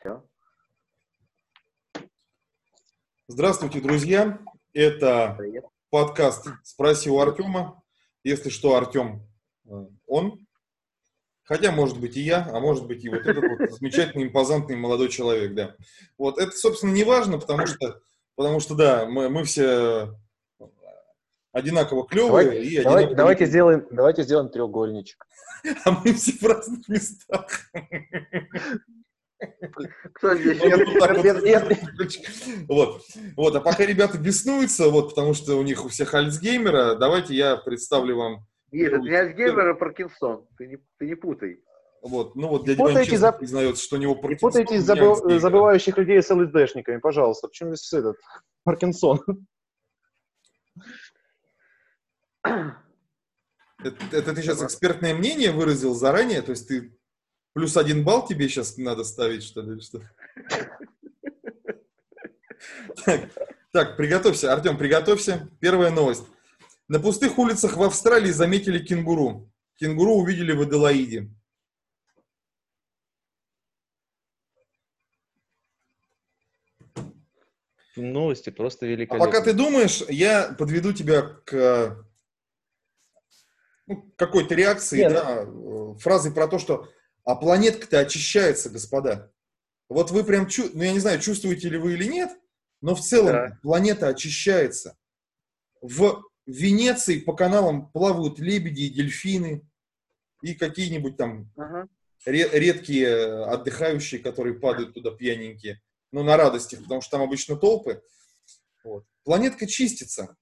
Все. Здравствуйте, друзья. Это Привет. подкаст «Спроси у Артема». Если что, Артем, э, он. Хотя, может быть, и я, а может быть, и вот этот вот замечательный, импозантный молодой человек, да. Вот, это, собственно, не важно, потому что, потому что да, мы, мы все одинаково клевые Давай- и одинаково давайте, сделаем, давайте сделаем треугольничек. а мы все в разных местах. Кто здесь? Вот, вот так вот. Нет, нет. Вот. Вот, а пока ребята беснуются, вот, потому что у них у всех Альцгеймера, давайте я представлю вам, Нет, это не Альцгеймер, а Паркинсон. Ты не, ты не путай. вот, ну вот дядя путайте честно за- признается, что у него Не Паркинсон, путайтесь у меня забы- Альцгеймер. забывающих людей с ЛСДшниками, пожалуйста. Почему здесь этот Паркинсон? Это, это ты сейчас экспертное мнение выразил заранее? То есть ты плюс один балл тебе сейчас надо ставить, что ли, или что? Так, так, приготовься, Артем, приготовься. Первая новость. На пустых улицах в Австралии заметили кенгуру. Кенгуру увидели в Аделаиде. Новости просто А великолепные. пока ты думаешь, я подведу тебя к ну, какой-то реакции, Нет. да, э, фразой про то, что а планетка-то очищается, господа. Вот вы прям, чу- ну я не знаю, чувствуете ли вы или нет, но в целом Да. планета очищается. В Венеции по каналам плавают лебеди и дельфины и какие-нибудь там Ага. ре- редкие отдыхающие, которые падают туда пьяненькие, ну, на радостях, потому что там обычно толпы. Вот. Планетка чистится.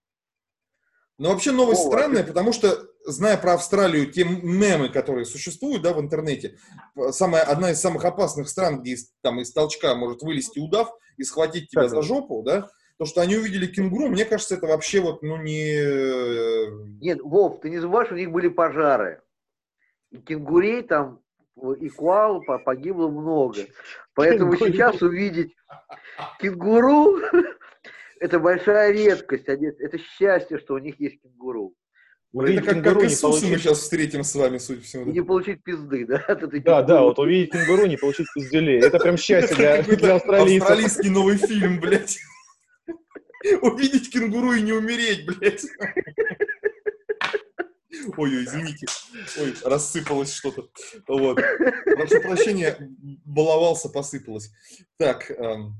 Но вообще новость О, странная, потому что, зная про Австралию, те мемы, которые существуют да, в интернете, самая, одна из самых опасных стран, где из, там, из толчка может вылезти удав и схватить тебя Так. за жопу, да, то, что они увидели кенгуру, мне кажется, это вообще вот, ну, не... э, Нет, Вов, ты не забываешь, у них были пожары. И кенгурей там, и коал по- погибло много. Поэтому Кенгурей. сейчас увидеть кенгуру это большая редкость. Это счастье, что у них есть кенгуру. Увидеть это как, кенгуру, как не Иисуса мы получить- сейчас встретим с вами, судя по всему. И не получить пизды, да? от этой Да, да, вот увидеть кенгуру, не получить пизделей. Это прям счастье для, для австралийцев. Австралийский новый фильм, блядь. Увидеть кенгуру и не умереть, блядь. Ой, ой, извините. Ой, рассыпалось что-то. Вот. Прошу прощения, баловался, посыпалось. Так, эм,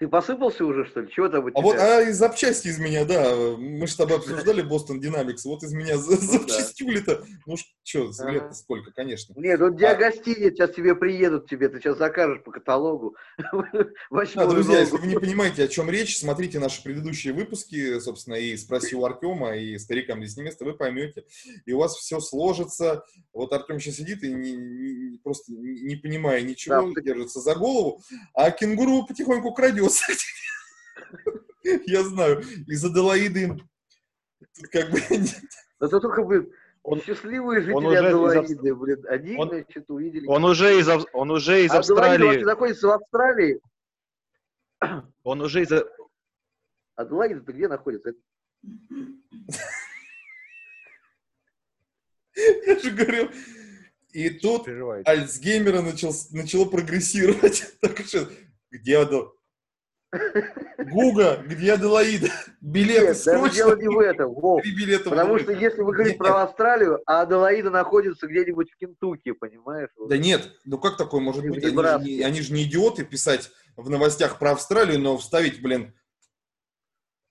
Ты посыпался уже, что ли? Чего там у а вот тебя? а из запчасти из меня, да, мы же с тобой обсуждали Бостон Динамикс, вот из меня Ну да. запчастюли-то, ну что, Ага. лет сколько, конечно. Нет, вот где а- гостиниц, сейчас тебе приедут тебе, ты сейчас закажешь по каталогу. Да, друзья, если вы не понимаете, о чем речь, смотрите наши предыдущие выпуски, собственно, и «Спроси у Артема», и «Старикам здесь не место», вы поймете, и у вас все сложится. Вот Артем сейчас сидит и не- не- просто не понимая ничего, Да, ты- держится за голову, а кенгуру потихоньку крадется. Я знаю, из Аделаиды тут как бы... Это только, блин, Он- счастливые жители он уже из Аделаиды, блин, они, он- значит, увидели. Он уже из, он уже из Аделаида вообще Австралии. находится в Австралии. Он уже из... Аделаида-то где находится? Я же говорю. И тут. Альцгеймера начал, начало прогрессировать. Так что, где Адел... Гуга, где Аделаида? Билеты Нет, даже дело срочно. не в этом, Вов. Потому что если вы говорите Нет. про Австралию, а Аделаида находится где-нибудь в Кентукки, понимаешь? Да нет, ну как такое может быть? Они же, не, они же не идиоты писать в новостях про Австралию, но вставить, блин,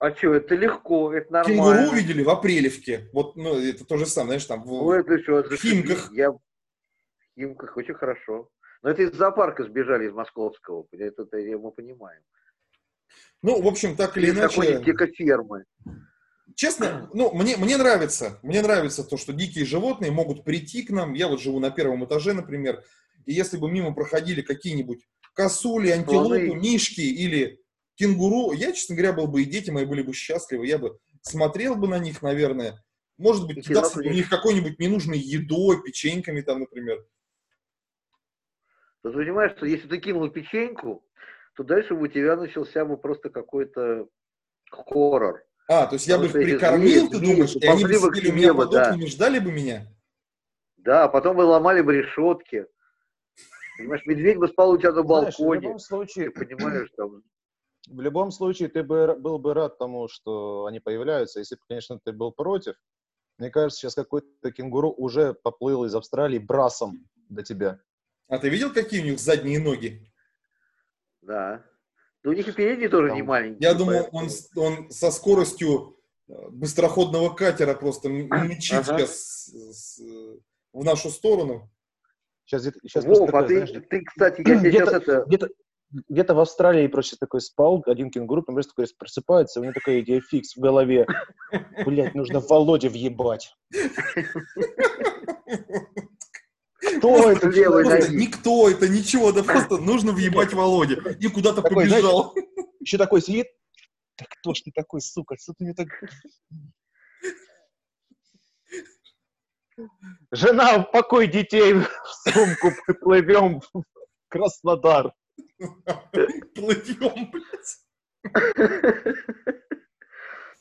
А что, это легко, это нормально. кенгуру увидели в Апрелевке. Вот, ну, это то же самое, знаешь, там, в- Ну, это что, в Химках. Я... В Химках очень хорошо. Но это из зоопарка сбежали из московского, это, это мы понимаем. Ну, в общем, так или Или иначе, какой-нибудь дикофермы. честно, ну, мне, мне нравится, мне нравится то, что дикие животные могут прийти к нам. Я вот живу на первом этаже, например, и если бы мимо проходили какие-нибудь косули, антилопы, мишки или кенгуру, я, честно говоря, был бы, и дети мои были бы счастливы, я бы смотрел бы на них, наверное, может быть, кидался бы в них какой-нибудь ненужной едой, печеньками там, например. Ты понимаешь, что если ты кинул печеньку, то дальше бы у тебя начался бы просто какой-то хоррор. А, то есть я бы их Потому что эти прикормил, звери- ты думаешь, и они бы бы сидели у меня бы, под да. окнами, ждали бы меня? Да, потом бы ломали бы решетки. Понимаешь, медведь бы спал у тебя на Знаешь, в балконе. любом случае, Ты понимаешь, там, в любом случае, ты бы был бы рад тому, что они появляются, если бы, конечно, ты был против. Мне кажется, сейчас какой-то кенгуру уже поплыл из Австралии брасом до тебя. А ты видел, какие у них задние ноги? да. Ну, у них и передние тоже Там- не маленькие. Я думаю, он, он со скоростью э, быстроходного катера просто мчит Ага. с- э, в нашу сторону. Сейчас сейчас Вов, а ты, ты, кстати, я сейчас это... где-то, где-то в Австралии просто такой спал, один кенгуру, просто такой просыпается, у него такая идея фикс в голове. Блять, нужно Володе въебать. Кто это? Просто ноги. никто это, ничего, да просто нужно въебать Володе. И куда-то побежал. Еще такой сидит. Да кто ж ты такой, сука? Что ты мне так... Жена, упакуй детей в сумку, плывем в Краснодар. Плывем, блядь.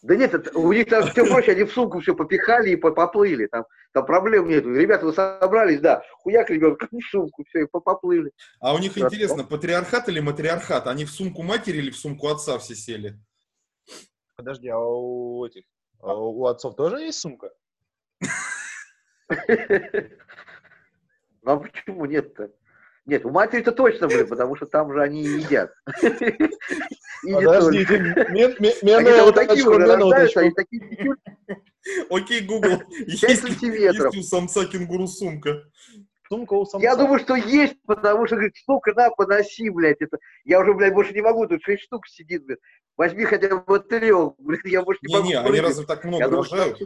Да нет, это- у них там все проще, они в сумку все попихали и по- поплыли. Там, там проблем нет. Ребята, вы собрались, да, хуяк ребенка в сумку, все, и по- поплыли. А у них Да. интересно, патриархат или матриархат? Они в сумку матери или в сумку отца все сели? Подожди, а у этих... а у отцов тоже есть сумка? Ну а почему нет-то? Нет, у матери-то точно, блин, потому что там же они и едят. Не Подождите, только. мен- мен- Они мене там вот такие уже рождаются, они такие Окей, Google, есть ли, сантиметров. есть ли у самца кенгуру сумка? Сумка у самца. Я думаю, что есть, потому что, говорит, штука, на, поноси, блядь, это. Я уже, блядь, больше не могу, тут шесть штук сидит, блядь. Возьми хотя бы трех, блядь, я больше не могу Не-не, они прыгать. разве так много Я рожают?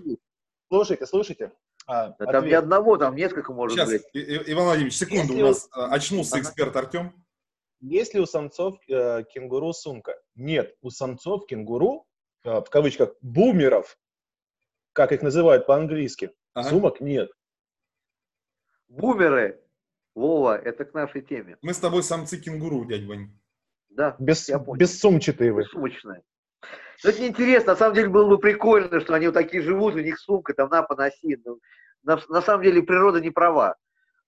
Слушайте, слушайте. А, Да там ответ. одного, там несколько, может, Сейчас, И- Иван Владимирович, секунду, Если у у- нас э, очнулся Ага. эксперт Артем. Есть ли у самцов э, кенгуру сумка? Нет, у самцов кенгуру, э, в кавычках, бумеров, как их называют по-английски, Ага. сумок нет. Бумеры. Вова, это к нашей теме. Мы с тобой самцы кенгуру, дядь Вань. Да, Без, Я понял. бессумчатые вы. сумочная. Ну, это неинтересно, на самом деле было бы прикольно, что они вот такие живут, у них сумка, там, на, поноси. Ну, на, на самом деле природа не права.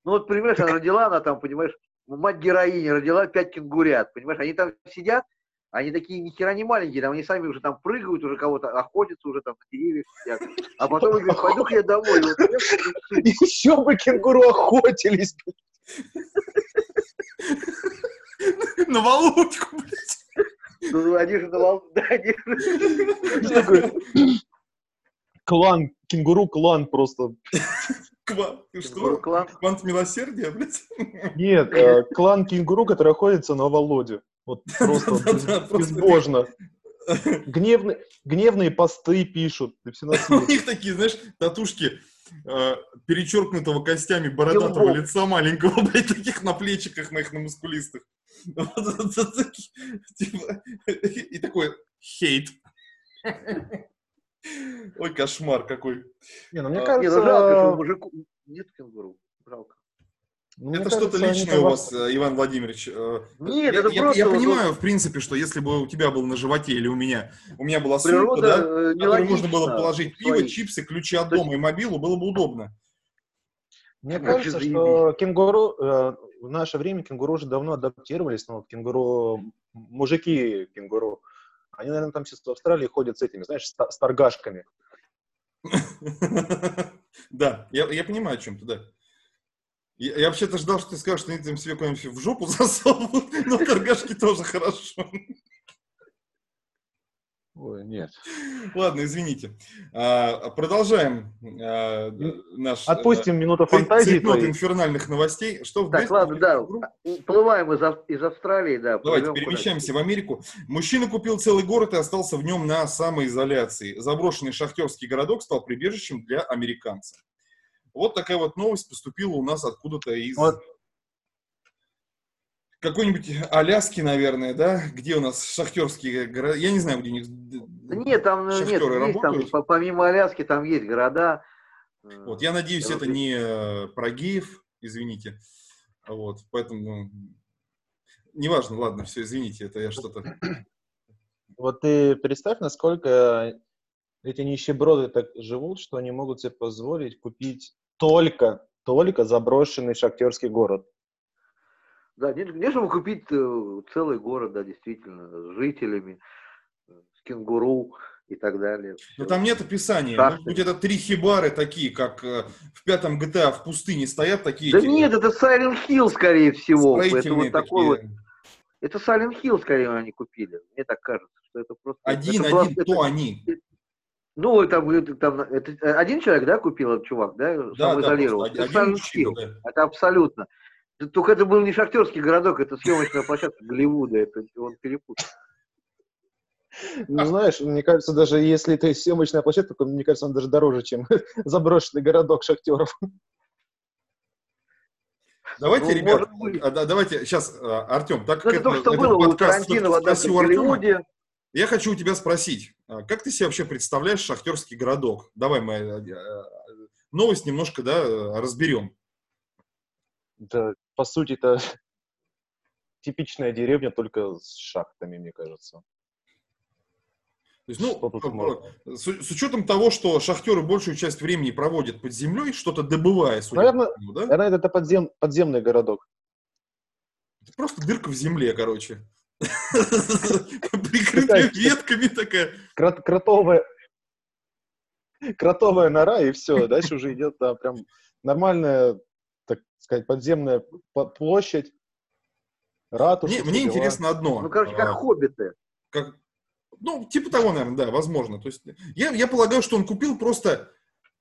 Ну вот, понимаешь, она родила, она там, понимаешь, мать героини родила пять кенгурят, понимаешь, они там сидят, они такие ни хера не маленькие, там они сами уже там прыгают, уже кого-то охотятся, уже там на деревьях сидят. А потом говорят, пойду-ка я домой. Вот. Еще бы кенгуру охотились. На Володьку, блядь. Ну, они же на вол- да, они же- Такой Клан, кенгуру клан просто. Ква- Кенгуру Что? клан. Квант милосердия, блядь? Нет, э, клан кенгуру, который охотится на Володю. Вот просто безбожно. Гневные, гневные посты пишут. У них такие, знаешь, татушки э, перечеркнутого костями бородатого лица маленького, блядь, таких на плечиках моих, на мускулистых. Типа, И такой хейт. Ой, кошмар какой. Не, ну мне А, Не, кажется, ну жалко, что мужику... Нет кенгуру. Жалко. ну, мне Это что-то личное у вас, э, Иван Владимирович. Э, Нет, я, это я- просто я понимаю, в принципе, что если бы у тебя был на животе или у меня, у меня была сумка, да, э, в которую можно было положить пиво, своих. чипсы, ключи от дома и мобилу, было бы удобно. Мне Вообще кажется, заебись. что кенгуру, э, в наше время кенгуру уже давно адаптировались, но вот кенгуру, мужики кенгуру, они, наверное, там сейчас в Австралии ходят с этими, знаешь, с торгашками. Да, я, понимаю, о чем ты, да. Я вообще-то ждал, что ты скажешь, что они там себе куда-нибудь в жопу засовывают, но торгашки тоже хорошо. Ой, нет. Ладно, извините. А, продолжаем а, наш... Отпустим минуту э, фантазии твоей. инфернальных новостей. Что в Так, ладно, да. Уплываем из, из Австралии, да. Давайте перемещаемся в Америку. Мужчина купил целый город и остался в нем на самоизоляции. Заброшенный шахтерский городок стал прибежищем для американцев. Вот такая вот новость поступила у нас откуда-то из Вот. Какой-нибудь Аляски, наверное, да? Где у нас шахтерские города? Я не знаю, где у них... Нет, там э, нет, Шахтеры есть там, работают? по- помимо Аляски, там есть города. э, Вот, я надеюсь, Я это не э, про геев, извините. Вот, поэтому... Неважно, ладно, все, извините, это я что-то... Вот ты представь, насколько эти нищеброды так живут, что они могут себе позволить купить только, только заброшенный шахтерский город. Да, не чтобы купить э, целый город, да, действительно, с жителями, э, с кенгуру и так далее. Но там нет описания. Шахты. Может быть, это три хибары такие, как э, в пятом GTA в пустыне стоят такие. Да эти, нет, это Silent Hill, скорее всего. Это вот такой вот, это Silent Hill, скорее, они купили. Мне так кажется, что это просто... Один, это один, просто- кто это- они? Ну, это, это, там, это один человек, да, купил этот чувак, да, Да, да, один мужчина, Hill. да. Это абсолютно. Да Только это был не шахтерский городок, это съемочная площадка Голливуда, это он перепутал. Ну, знаешь, мне кажется, даже если это съемочная площадка, то, мне кажется, он даже дороже, чем заброшенный городок шахтеров. Давайте, Ну, ребят, а, да, давайте сейчас, Артем, так Ну, как это то, это- что этот было подкаст Тарантино в всё-таки одном спроси у Артема, я хочу у тебя спросить, а как ты себе вообще представляешь шахтерский городок? Давай мы э, э, новость немножко, да, разберем. Да, по сути, это типичная деревня, только с шахтами, мне кажется. То есть, ну, как с, с учетом того, что шахтеры большую часть времени проводят под землей, что-то добывая, судя Наверное, по всему, да? Наверное, это подзем, подземный городок. Это просто дырка в земле, короче. Прикрытая ветками такая. Крот- кротовая, кротовая нора, и все. Дальше уже идет да, прям нормальная, так сказать, подземная площадь, ратуша. Мне, мне интересно одно. Ну, короче, как А, хоббиты. как- ну, типа того, наверное, да, возможно. То есть я, я полагаю, что он купил просто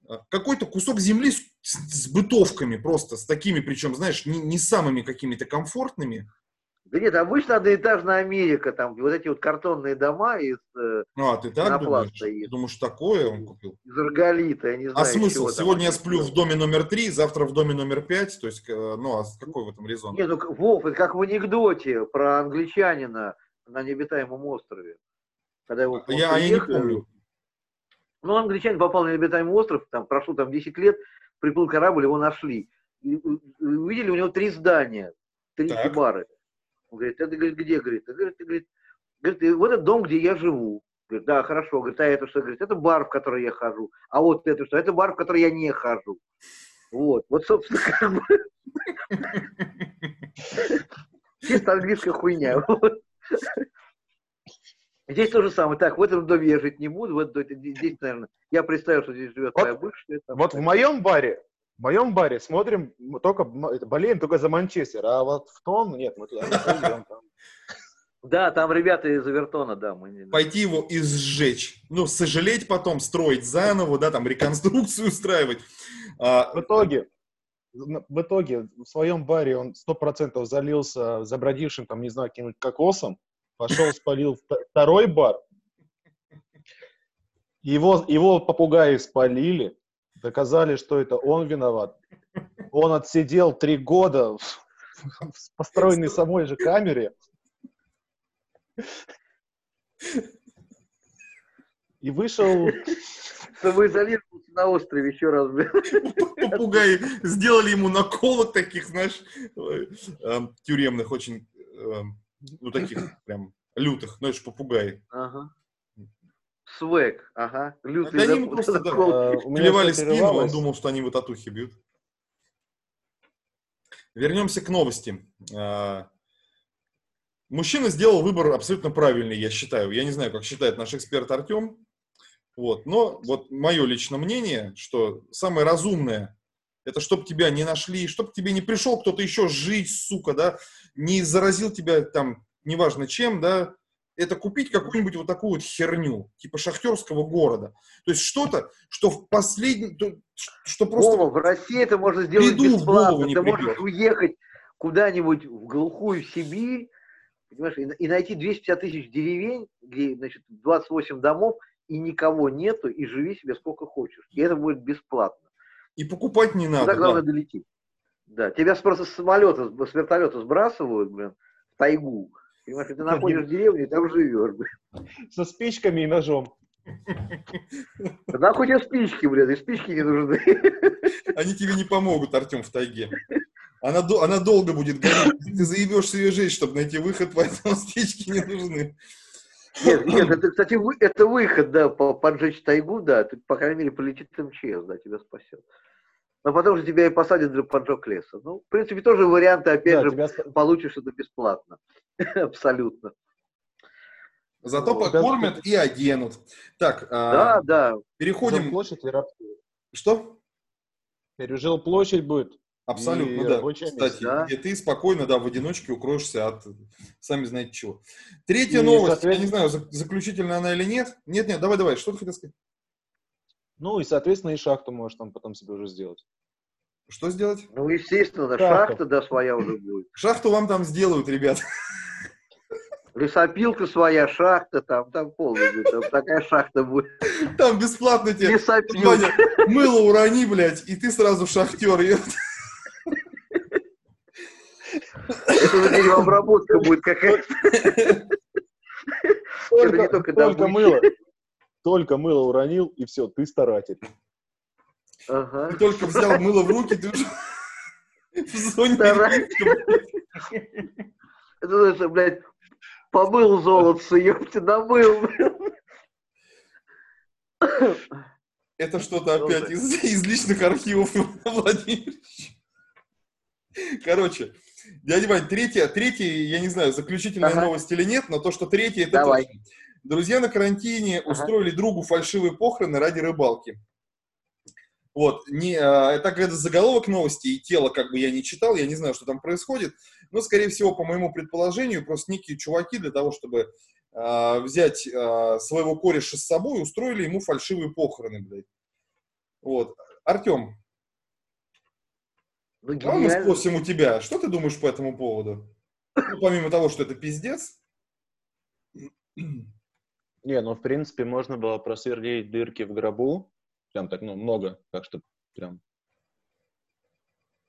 а, какой-то кусок земли с, с бытовками просто, с такими, причем, знаешь, не, не самыми какими-то комфортными. Да нет, обычно одноэтажная Америка, там вот эти вот картонные дома из, э, Ну, а ты так думаешь? Ты думаешь, такое он купил? из арголита, я не знаю. А смысл? там Сегодня я сплю в доме номер три, завтра в доме номер пять. То есть, э, ну, а с какой в этом резон? Нет, ну, Вов, это как в анекдоте про англичанина на необитаемом острове. Когда его А Я, а я не помню. Ну, англичанин попал на необитаемый остров, там прошло там 10 лет, приплыл корабль, его нашли. И, увидели у него три здания, три Так. Он говорит, это говорит, где? Говорит, это, говорит, говорит, говорит, «И вот этот дом, где я живу. Говорит, да, хорошо. Говорит, а это что? Говорит, это бар, в который я хожу. А вот это что? Это бар, в который я не хожу. Вот, вот, собственно, как бы чисто английская хуйня. Вот. Здесь то же самое. Так, в этом доме я жить не буду, в этом доме, здесь, наверное, я представил, что здесь живет Вот- твоя бывшая. Вот в моем баре, в моем баре смотрим только, это, болеем только за Манчестер, а вот в том, нет, мы туда не. Да, там ребята из Авертона, да. Мы не- Пойти его и сжечь. Ну, сожалеть потом, строить заново, да, там, реконструкцию устраивать. А, В итоге, в итоге в своем баре он сто процентов залился забродившим, там, не знаю, каким-нибудь кокосом, пошел, спалил вт- второй бар, его, его попугаи спалили, доказали, что это он виноват. Он отсидел три года в, в построенной самой же камере. И вышел Самоизолировался на острове еще раз. блин. попугаи сделали ему наколок таких, знаешь, э, эм, тюремных, очень, эм, ну, таких прям лютых, знаешь, попугаи. Ага. Свек, ага. Лютый Да они ему просто, да, Клевали всё спину, он думал, что они его татухи бьют. Вернемся к новости. А, Мужчина сделал выбор абсолютно правильный, я считаю. Я не знаю, как считает наш эксперт Артем. Вот. Но вот мое личное мнение, что самое разумное, это чтобы тебя не нашли, чтобы к тебе не пришел кто-то еще жить, сука, да, не заразил тебя там, неважно чем, да, это купить какую-нибудь вот такую вот херню, типа шахтерского города. То есть что-то, что в последний, то- что просто... Вова, в России это можно сделать в бесплатно. Ты можешь придет. уехать куда-нибудь в глухую Сибирь, понимаешь, и, и найти 250 тысяч деревень, где, значит, 28 домов, и никого нету, и живи себе сколько хочешь. И это будет бесплатно. И покупать не надо. Туда да. главное долететь. Да, тебя просто с самолета, с вертолета сбрасывают, блин, в тайгу. Понимаешь, ты находишь деревню, и там живешь, со спичками и ножом. Да хоть и спички, блин, и спички не нужны. Они тебе не помогут, Артем, в тайге. Она, она долго будет гореть. Ты заебешь себе жизнь, чтобы найти выход, поэтому стечки не нужны. Нет, нет, это, кстати, вы- это выход, да, по- поджечь тайгу, да, ты, по крайней мере, полетит МЧС, да, тебя спасет. Но потом же тебя и посадят за поджог леса. Ну, в принципе, тоже варианты, опять Да, же, тебя получишь это бесплатно. Абсолютно. Зато Ну, покормят и оденут. Так, Да, а, да. переходим... Жилплощадь и рабство. Что? Теперь жилплощадь будет. Абсолютно, И да. Кстати, да. где ты спокойно, да, в одиночке укроешься от сами знаете чего. Третья И, новость, я соответственно- не знаю, зак- заключительная она или нет. Нет, нет, давай, давай, что ты хотел сказать? Ну и, соответственно, и шахту можешь там потом себе уже сделать. Что сделать? Ну, естественно, Шахта. шахта, да, своя уже будет. Шахту вам там сделают, ребят. Лесопилка своя, шахта, там, там полная будет. Там такая шахта будет. Там бесплатно тебе, Лесопилка. Ваня, мыло урони, блядь, и ты сразу шахтер. ёпт. Это уже деревообработка будет какая-то. Только только добыча. мыло. Только мыло уронил, и все, ты старатель. Ага. Ты только взял мыло в руки, ты уже в зоне. Это, знаешь, блядь, помыл золотце, ёпте, намыл. Это что-то опять из, из личных архивов Владимирович. Короче, дядя Вань, третья, третья, я не знаю, заключительная Ага. новость или нет, но то, что третья, это Давай. точно. Друзья на карантине Ага. устроили другу фальшивые похороны ради рыбалки. Вот, не, а, это как это заголовок новости, и тело как бы я не читал, я не знаю, что там происходит, но, скорее всего, по моему предположению, просто некие чуваки для того, чтобы а, взять а, своего кореша с собой, устроили ему фальшивые похороны, блядь. Вот. Артем, Ну, давай мы спросим у тебя, что ты думаешь по этому поводу? Ну, помимо того, что это пиздец. Не, ну, в принципе, можно было просверлить дырки в гробу. Прям так, ну, много, так что прям...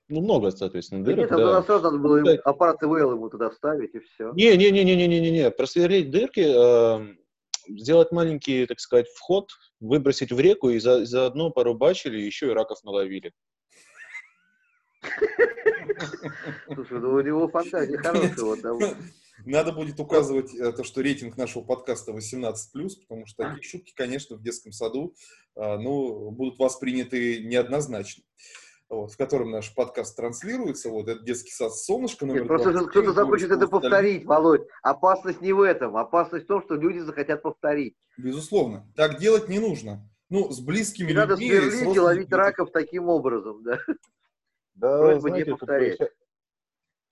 Ну, много, соответственно, дырок, нет, там да. сразу надо было им аппарат ИВЛ ему туда вставить, и все. Не-не-не-не-не-не-не, просверлить дырки, эм, сделать маленький, так сказать, вход, выбросить в реку и за, заодно порубачили, еще и раков наловили. Слушай, ну у него фантазия хорошая. Вот, да. Надо будет указывать э, то, что рейтинг нашего подкаста 18+, потому что такие шутки, конечно, в детском саду, а, ну, будут восприняты неоднозначно. Вот, в котором наш подкаст транслируется, вот, это детский сад «Солнышко» номер Нет, просто же 27, кто-то захочет это повторить, Володь. Опасность не в этом. Опасность в том, что люди захотят повторить. Безусловно. Так делать не нужно. Ну, с близкими Не надо людьми... с сверлить и ловить раков таким образом, да. Да, Просьба не знаете, бы повторять.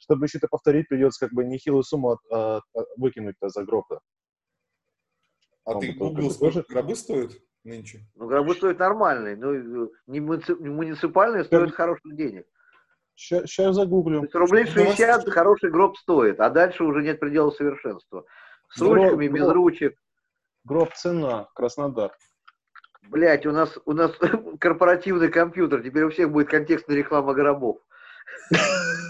Чтобы еще это повторить, придется как бы нехилую сумму от- от- от- выкинуть-то за гроб-то. А Он ты сколько тоже- гробы стоят нынче? Ну, гробы стоят нормальные, но э, не муници- не муниципальные стоят хороших денег. Сейчас То загуглю. есть рублей Что, у вас 60 что- хороший гроб стоит, а дальше уже нет предела совершенства. С Гроб- ручками, без гроб. ручек. Гроб цена, Краснодар. Блять, у нас, у нас корпоративный компьютер, теперь у всех будет контекстная реклама гробов.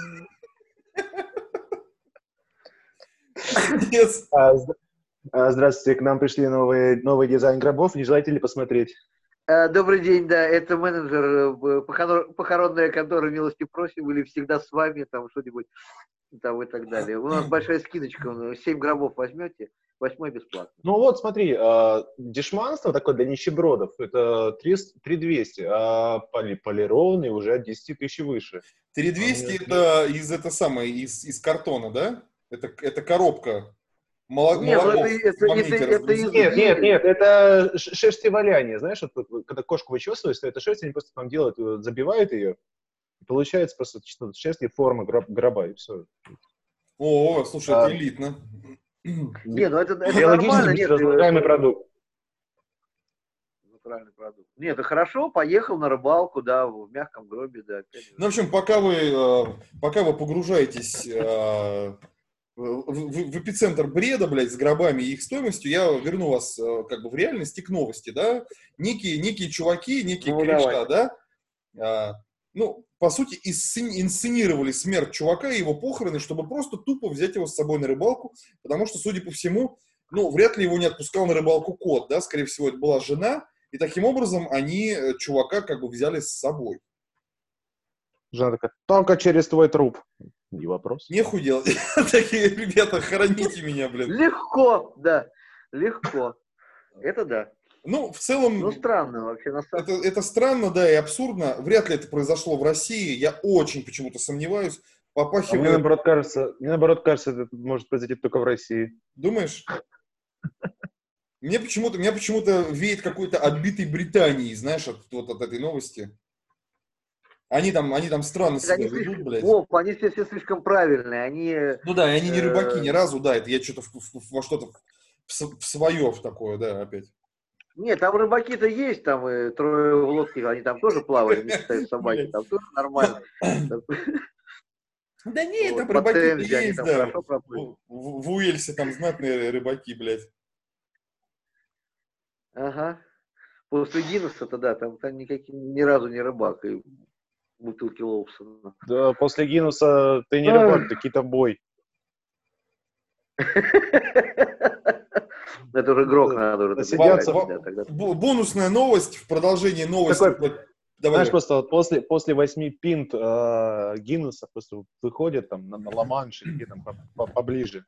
Yes. А, а, здравствуйте, к нам пришли новые, новый дизайн гробов. Не желаете ли посмотреть? Э, Добрый день, да, это менеджер э, похоронная контора «Милости просим» или «Всегда с вами», там что-нибудь там и так далее. У нас большая скидочка, 7 гробов возьмете, восьмой бесплатно. Ну вот, смотри, а, дешманство такое для нищебродов, это 300 3200, а поли- полированный уже от 10 тысяч выше. 3200 Нет, это из это самое, из, из картона, да? Это, это коробка. Моло- Нет, ну молоков это- это- это- это Нет, нет, нет, это шерстеваляние, знаешь, вот, когда кошку вычесывают, то это шерсть, они просто там делают, э, забивают ее, и получается просто что-то шерсть и форма гроб- гроба, и все. О, слушай, А. это элитно. Не, ну это, это Биологически нормально, нет. разлагаемый э, продукт. Натуральный продукт. Нет, это хорошо, поехал на рыбалку, да, в мягком гробе, да. опять. Ну, в общем, пока вы, э, пока вы погружаетесь э, в, в- в эпицентр бреда, блядь, с гробами и их стоимостью, я верну вас э, как бы в реальность и к новости, да? Некие, некие чуваки, некие Ну, кореша, да? А, ну, по сути, инсценировали смерть чувака и его похороны, чтобы просто тупо взять его с собой на рыбалку, потому что, судя по всему, ну, вряд ли его не отпускал на рыбалку кот, да, скорее всего, это была жена, и таким образом они э, чувака как бы взяли с собой. Жена такая, только через твой труп. Не вопрос. Нехуй делать. Такие ребята, хороните меня, блин. Легко, да, легко. Это да. Ну, в целом, Ну, странно вообще. На самом... это, это странно, да, и абсурдно. Вряд ли это произошло в России. Я очень почему-то сомневаюсь. А мне Попахивает... наоборот кажется, мне наоборот кажется, это может произойти только в России. Думаешь? Мне почему-то, меня почему-то веет какой-то отбитой Британией, знаешь, от, вот от этой новости. Они там, они там странно себя Они ведут, слишком- блядь. Вов, они все, все слишком правильные. Они... Ну да, и они не рыбаки Э, ни разу, да, это я что-то во что-то в, в свое в такое, да, опять. Нет, там рыбаки-то есть, там и трое в лодке, они там тоже плавают, не считая собаки, там тоже нормально. Да нет, Вот, там рыбаки есть, да. В, Уэльсе там знатные рыбаки, блядь. Ага. После Гиннесса-то, да, там, там никаких, ни разу не рыбак, и бутылки Лоусона. Да, после Гиннуса ты не рыбак, ты китобой. Это уже грок надо уже. Добавлять, Бонусная новость в продолжении новости. Давай. Знаешь, просто вот после, после восьми пинт э, Гиннесса просто выходит там на, на Ла-Манш или где там по- по- поближе.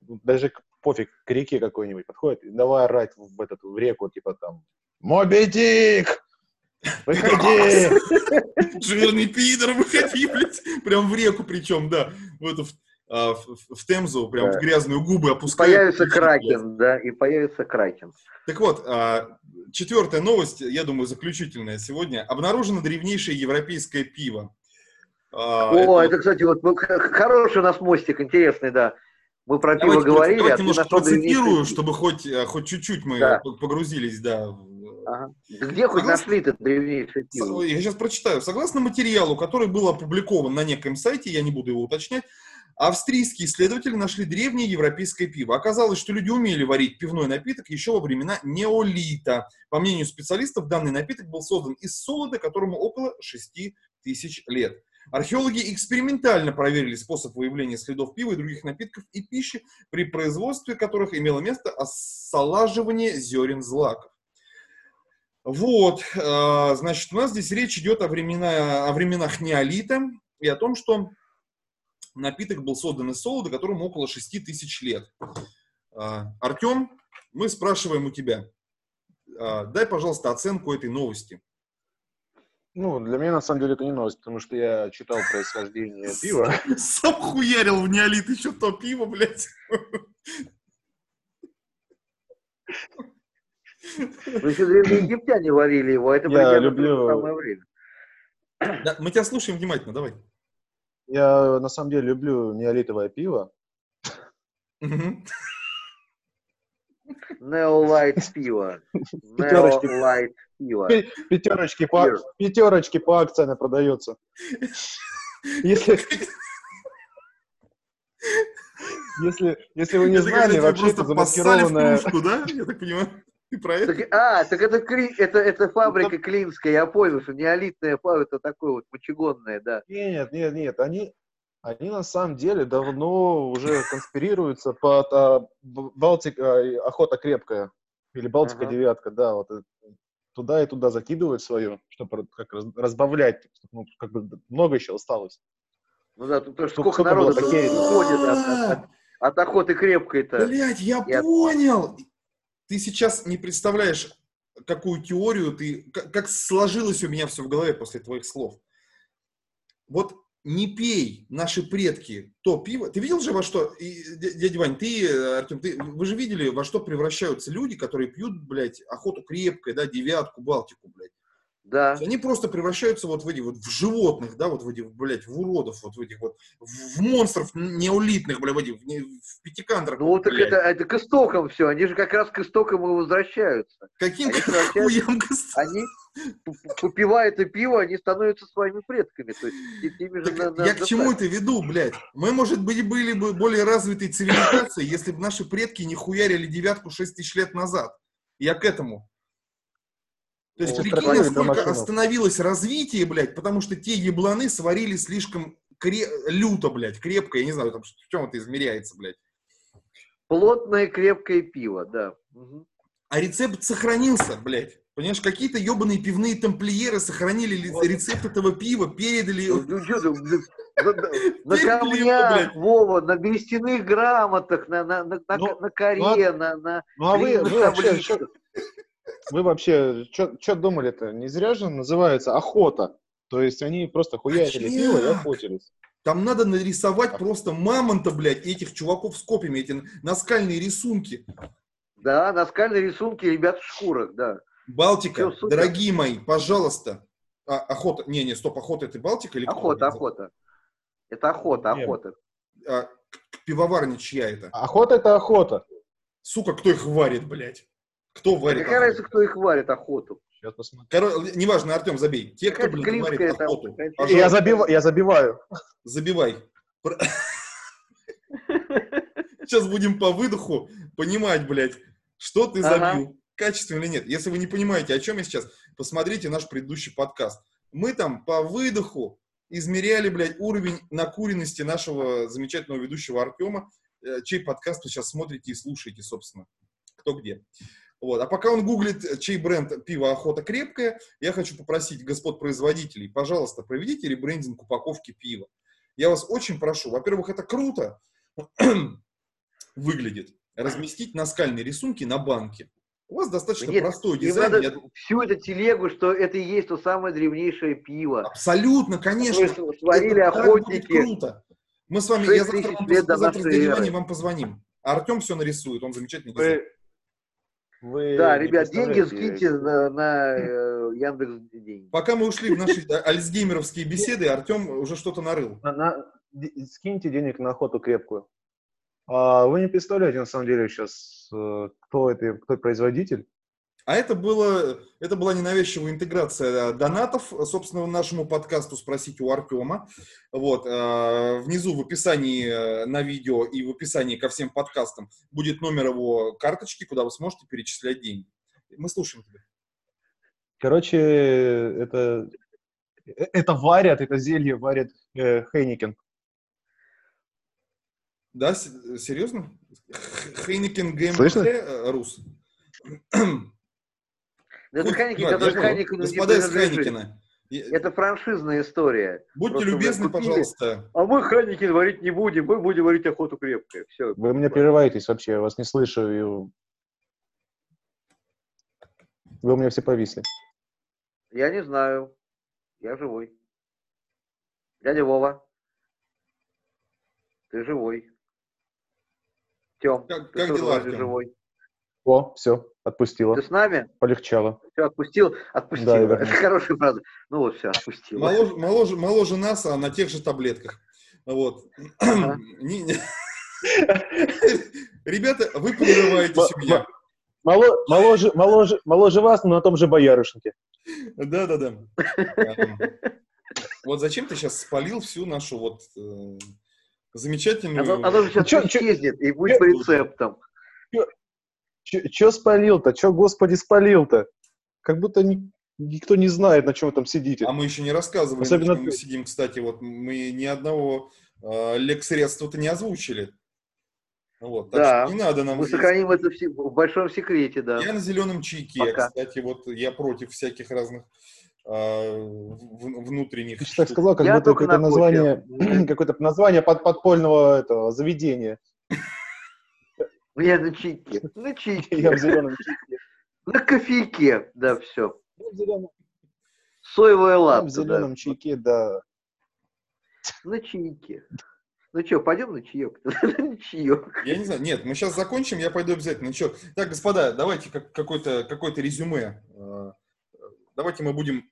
Ну, Даже к- пофиг, к реке какой-нибудь подходит, и давай орать в, этот, в реку, типа там «Моби Дик! Выходи!» Жирный пидор, выходи, блядь. Прям в реку причем, да. В эту, в, а, в- в Темзу, прям Да. в грязную губы И опускают. появится. Кракен, да, и появится Кракен. Так вот, а, четвертая новость, я думаю, заключительная сегодня. Обнаружено древнейшее европейское пиво. А, О, это, кстати, вот ну, хороший у нас мостик, интересный, да. Мы про пиво Давайте, говорили, давайте а немножко процитирую, чтобы хоть, хоть чуть-чуть мы Да. погрузились, да. в- Ага. Где хоть Согласен? нашли это древнейшее пиво? Со- Я сейчас прочитаю. Согласно материалу, который был опубликован на некоем сайте, я не буду его уточнять, австрийские исследователи нашли древнее европейское пиво. Оказалось, что люди умели варить пивной напиток еще во времена неолита. По мнению специалистов, данный напиток был создан из солода, которому около 6 тысяч лет. Археологи экспериментально проверили способ выявления следов пива и других напитков и пищи, при производстве которых имело место осолаживание зерен злаков. Вот, э, значит, у нас здесь речь идет о, времена, о временах неолита и о том, что напиток был создан из солода, которому около 6 тысяч лет. Э, Артем, мы спрашиваем у тебя, э, дай, пожалуйста, оценку этой новости. Ну, для меня, на самом деле, это не новость, потому что я читал происхождение пива. Сам хуярил в неолит еще то пиво, блядь. Ну, еще древние египтяне варили его, а это Я примерно люблю- самое время. Да, мы тебя слушаем внимательно, давай. Я, на самом деле, люблю неолитовое пиво. Neolite пиво. Пятерочки. Neolite пиво. Пи- Пятерочки по, пятерочки по акции продается. Если, если, если вы не знали, вообще это кружку, да? Я так понимаю, ты про это? Так, а, так это, кли- это, это фабрика Клинская, я понял, что неолитная фабрика, это такое вот мочегонное, да. Нет, нет, нет, они, они на самом деле давно уже конспирируются под а, Б- Балтика, э, охота крепкая, или Балтика Ага. девятка, да, вот туда и туда закидывают свое, чтобы как раз- разбавлять, ну, как бы много еще осталось. Ну да, тут тоже Ну, сколько народу уходит от, от- от- от охоты крепкой-то. Блять, я Я- понял. Ты сейчас не представляешь, какую теорию ты, как, сложилось у меня все в голове после твоих слов. Вот не пей, наши предки, то пиво. Ты видел же во что, и, дя- дядя Вань, ты, Артем, ты, вы же видели, во что превращаются люди, которые пьют, блядь, охоту крепкой, да, девятку, балтику, блядь. Да. Они просто превращаются вот в эти вот в животных, да, вот в этих, блядь, в уродов, вот в этих вот, в, монстров неолитных, блядь, в, этих, в, пятикантрах. Ну так блядь. это, это к истокам все, они же как раз к истокам и возвращаются. Каким Они хуям гос- Они, п- п- попивая это пиво, они становятся своими предками. То есть и теми же Так на- на- я к чему это веду, блядь? Мы, может быть, были бы более развитой цивилизацией, если бы наши предки не хуярили девятку 6 тысяч лет назад. Я к этому. То есть, Ну, прикинь, насколько остановилось развитие, блядь, потому что те ебланы сварили слишком кре- люто, блядь, крепко, я не знаю, там, в чем это измеряется, блядь. Плотное крепкое пиво, да. Мгм. А рецепт сохранился, блядь. Понимаешь, какие-то ебаные пивные тамплиеры сохранили ли- Вот. рецепт этого пива, передали Ну, ну, блин, на- его, камнях. Вова, на берестяных грамотах, на, на, на, на, Ну, на коре, на, на Ну а вы вообще, табличках. Вы вообще, что думали-то? Не зря же называется охота. То есть они просто хуярили Точняк. пиво и охотились. Там надо нарисовать просто мамонта, блядь, и этих чуваков с копьями, эти наскальные рисунки. Да, наскальные рисунки ребят в шкурах, да. Балтика, супер. дорогие мои, пожалуйста. А, охота, не, не, стоп, охота это Балтика или? Охота, охота. Это охота, Не. охота. А, пивоварня чья это? Охота это охота. Сука, кто их варит, блядь? Кто варит? Какая разница, кто их варит, охоту? Сейчас посмотрим. Короче, неважно, Артем, забей. Те, кто, блядь, варит там, охоту, пожалуйста, Я, забив... я забиваю. забивай. Сейчас будем по выдоху понимать, блядь, что ты Ага. забил, качественно или нет. Если вы не понимаете, о чем я сейчас, посмотрите наш предыдущий подкаст. Мы там по выдоху измеряли, блядь, уровень накуренности нашего замечательного ведущего Артема, э, чей подкаст вы сейчас смотрите и слушаете, собственно, кто где. Вот. А пока он гуглит, э, чей бренд пива «Охота крепкая», я хочу попросить господ производителей, пожалуйста, проведите ребрендинг упаковки пива. Я вас очень прошу. Во-первых, это круто выглядит. Разместить наскальные рисунки на банке. У вас достаточно Нет, простой дизайн. надо я- всю эту телегу, что это и есть то самое древнейшее пиво. Абсолютно, конечно. Которое сварили Это так будет охотники. круто. Мы с вами, я завтра, вам, завтра с. Ваней вам позвоним. А Артем все нарисует, он замечательный дизайнер. Вы, Да, ребят, деньги скиньте на, на э, Яндекс деньги. Пока мы ушли в наши альцгеймеровские беседы, Артем уже что-то нарыл. на- на- скиньте денег на охоту крепкую. А вы не представляете, на самом деле, сейчас, э, кто это, кто производитель. А это, было, это была ненавязчивая интеграция э, донатов, собственно, нашему подкасту «Спросить у Артема». Вот, э, внизу в описании э, на видео и в описании ко всем подкастам будет номер его карточки, куда вы сможете перечислять деньги. Мы слушаем тебя. Короче, это, это варят, это зелье варит э, Хейникен. Да, с- серьезно? Хейникен ГМХ Слышно? Рус. Это Хуй Хайнекен, знает, который не Господа из я- Это франшизная история. будьте просто любезны, купили. пожалуйста. А мы Хайнекен варить не будем, мы будем варить охоту крепкую. Все. Вы мне прерываетесь вообще, я вас не слышу. и Вы у меня все повисли. Я не знаю. Я живой. Дядя Вова. Ты живой. Тем, Как- ты как тоже дела, живой. О, все, отпустила, Ты с нами? полегчало. Все, отпустил? Отпустил. Да, Это хорошая фраза. Ну вот, все, отпустил. Моложе, моложе, моложе нас, а на тех же таблетках. Вот. Ага. Не- не- Ребята, вы меня. Моло- моложе, моложе, моложе вас, но на том же боярышнике. Да-да-да. Вот зачем ты сейчас спалил всю нашу вот э, замечательную... Оно, оно же сейчас Чё- чё- исчезнет и будет по рецептам. Че, спалил-то? Че, господи, спалил-то? Как будто ни- никто не знает, на чем вы там сидите. А мы еще не рассказывали, Особенно на чем мы сидим, кстати. Вот мы ни одного э, лексредства-то не озвучили. Вот, так Да. что не надо нам Мы здесь- сохраним это в, в большом секрете, да. Я на зеленом чайке, Пока. кстати, вот я против всяких разных а, внутренних Ты так сказал, как Я будто на название, какое-то название под, подпольного этого заведения. Я на чайке. На чайке. Я в зеленом чайке. На кофейке. Да, все. Я в зеленом, Соевая я в лапта, да. зеленом чайке, да. На чайке. Ну что, пойдем на чаек? На чаек. Я не знаю, нет, мы сейчас закончим, я пойду обязательно. Ну чё, Так, господа, давайте как, какой-то какой резюме. А, Давайте мы будем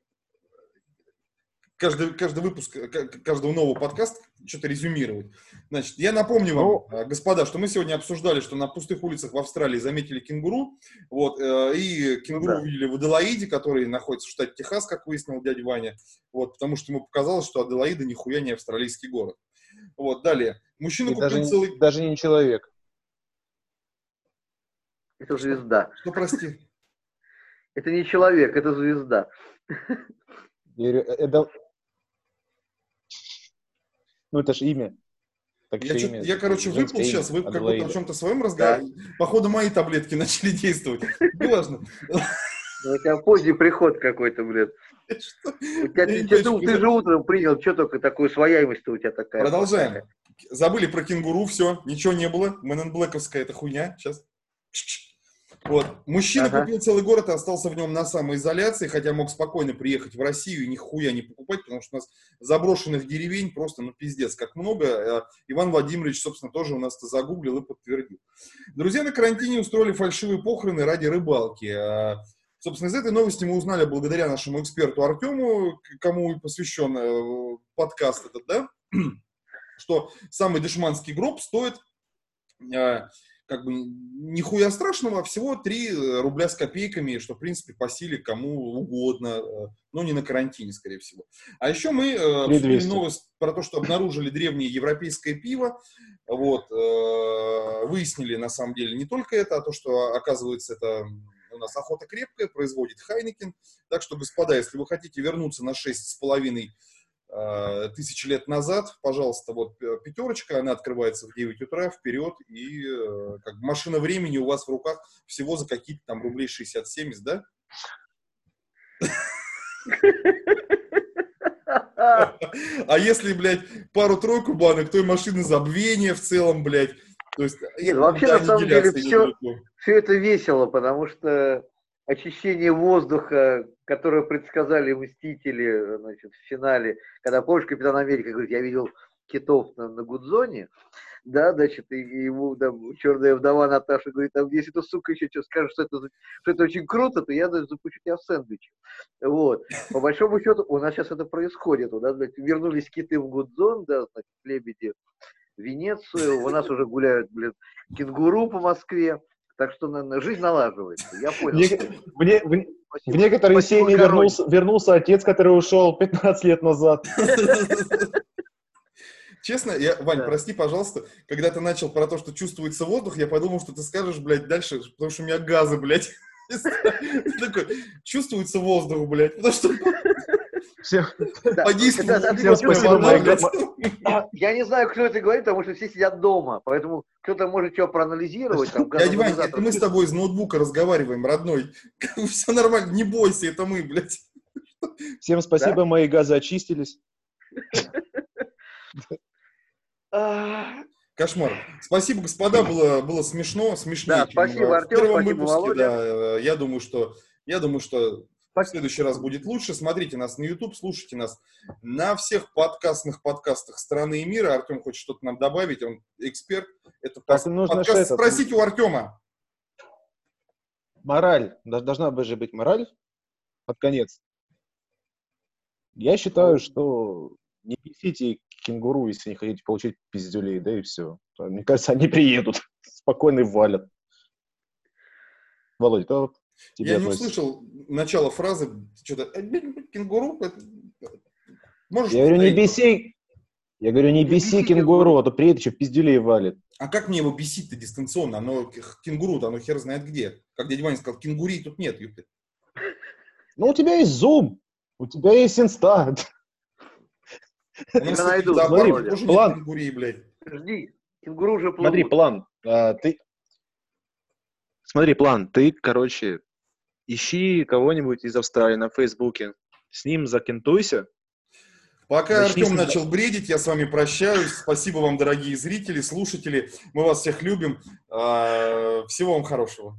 каждый, каждый выпуск, э, каждого нового подкаста что-то резюмировать. Значит, я напомню вам, Ну. а, господа, что мы сегодня обсуждали, что на пустых улицах в Австралии заметили кенгуру, вот, э, и кенгуру Ну да. увидели в Аделаиде, который находится в штате Техас, как выяснил дядя Ваня, вот, потому что ему показалось, что Аделаида нихуя не австралийский город. Вот, далее. Мужчина И купил даже, целый... даже не человек. Это звезда. Что, прости? Это не человек, это звезда. Э, это- Ну, это же имя. Так Я, имя, я, короче, выпал имя, сейчас, вы как будто о чем-то своем разговаривали. Походу, мои таблетки начали действовать. Неважно. Ну, У тебя поздний приход какой-то, блядь. У тебя, Я не ты, же утром принял, что только такую свояемость-то у тебя такая. Продолжаем. Забыли про кенгуру, все, ничего не было. Мэн Блэковская это хуйня. Сейчас. Вот. Мужчина Ага. купил целый город и остался в нем на самоизоляции, хотя мог спокойно приехать в Россию и нихуя не покупать, потому что у нас заброшенных деревень просто, ну, пиздец, как много. Э, Иван Владимирович, собственно, тоже у нас это загуглил и подтвердил. Друзья на карантине устроили фальшивые похороны ради рыбалки. Э, Собственно, из этой новости мы узнали благодаря нашему эксперту Артему, кому и посвящен э, подкаст этот, да, что самый дешманский гроб стоит как бы нихуя страшного, а всего 3 рубля с копейками, что, в принципе, по силе кому угодно, э, но не на карантине, скорее всего. А еще мы э, обсудили 3200. новость про то, что обнаружили древнее европейское пиво, вот, э, выяснили, на самом деле, не только это, а то, что, оказывается, это у нас охота крепкая, производит Хайнекен. Так что, господа, если вы хотите вернуться на 6,5 э, тысяч лет назад, пожалуйста, вот э, пятерочка, она открывается в 9 утра, вперед, и э, как машина времени у вас в руках всего за какие-то там рублей 60-70, да? А если, блядь, пару-тройку банок, то и машины забвения в целом, блядь. То есть, Нет, вообще, на самом деле, недалеко. Все это весело, потому что очищение воздуха, которое предсказали Мстители значит, в финале, когда, помнишь, Капитан Америка говорит, я видел китов на, на Гудзоне, да, значит, и, и ему там, черная вдова Наташа говорит, там, если эта сука еще что скажет, что это, что это очень круто, то я даже запущу тебя в сэндвич. Вот. По большому счету, у нас сейчас это происходит. У нас, блядь, вернулись киты в Гудзон, да, значит, лебеди в Венецию, у нас уже гуляют, блин, кенгуру по Москве. Так что наверное, жизнь налаживается. Я понял. В, Спасибо. некоторые Спасибо, семьи вернулся, вернулся отец, который ушел 15 лет назад. Честно, я, Вань, Да. прости, пожалуйста, когда ты начал про то, что чувствуется воздух, я подумал, что ты скажешь, блядь, дальше, потому что у меня газы, блядь. Ты такой, чувствуется воздух, блядь, потому что Всем, Да, Всем спасибо, га- Я не знаю, кто это говорит, потому что все сидят дома. Поэтому кто-то может что проанализировать. Там, Дядя Вань, это мы с тобой из ноутбука разговариваем, родной. Все нормально, не бойся, это мы, блядь. всем спасибо, мои газы очистились. А, Кошмар. Спасибо, господа, было, было смешно, смешнее. Да, спасибо, в Артем, первом спасибо, выпуске, Володя. да, я думаю, что, я думаю, что в следующий раз будет лучше. Смотрите нас на YouTube, слушайте нас на всех подкастных подкастах страны и мира. Артем хочет что-то нам добавить, он эксперт. Это Так, нужно подкаст. же это- Спросите у Артема. Мораль. Должна быть же быть мораль под конец. Я считаю, что не бесите кенгуру, если не хотите получить пиздюлей, да и все. Мне кажется, они приедут, спокойно и валят. Володя, тебе Я не относится. услышал начало фразы. Что-то «Э, кенгуру. Можешь Я говорю, не беси. Я говорю, не беси кенгуру, а то приедет еще пиздюлей валит. А как мне его бесить-то дистанционно? Оно, кенгуру-то, оно хер знает где. Как дядя Ваня сказал, кенгурей тут нет. ёпта. Ну, у тебя есть Zoom, у тебя есть инста. Я в найду, тоже План. нет кенгурей, блядь. Жди, кенгуру уже плывут. Смотри, план. А, ты... Смотри, план. Ты, короче, ищи кого-нибудь из Австралии на Фейсбуке. С ним закентуйся. Пока Начни Артем начал бредить, я с вами прощаюсь. Спасибо вам, дорогие зрители, слушатели. Мы вас всех любим. А, Всего вам хорошего.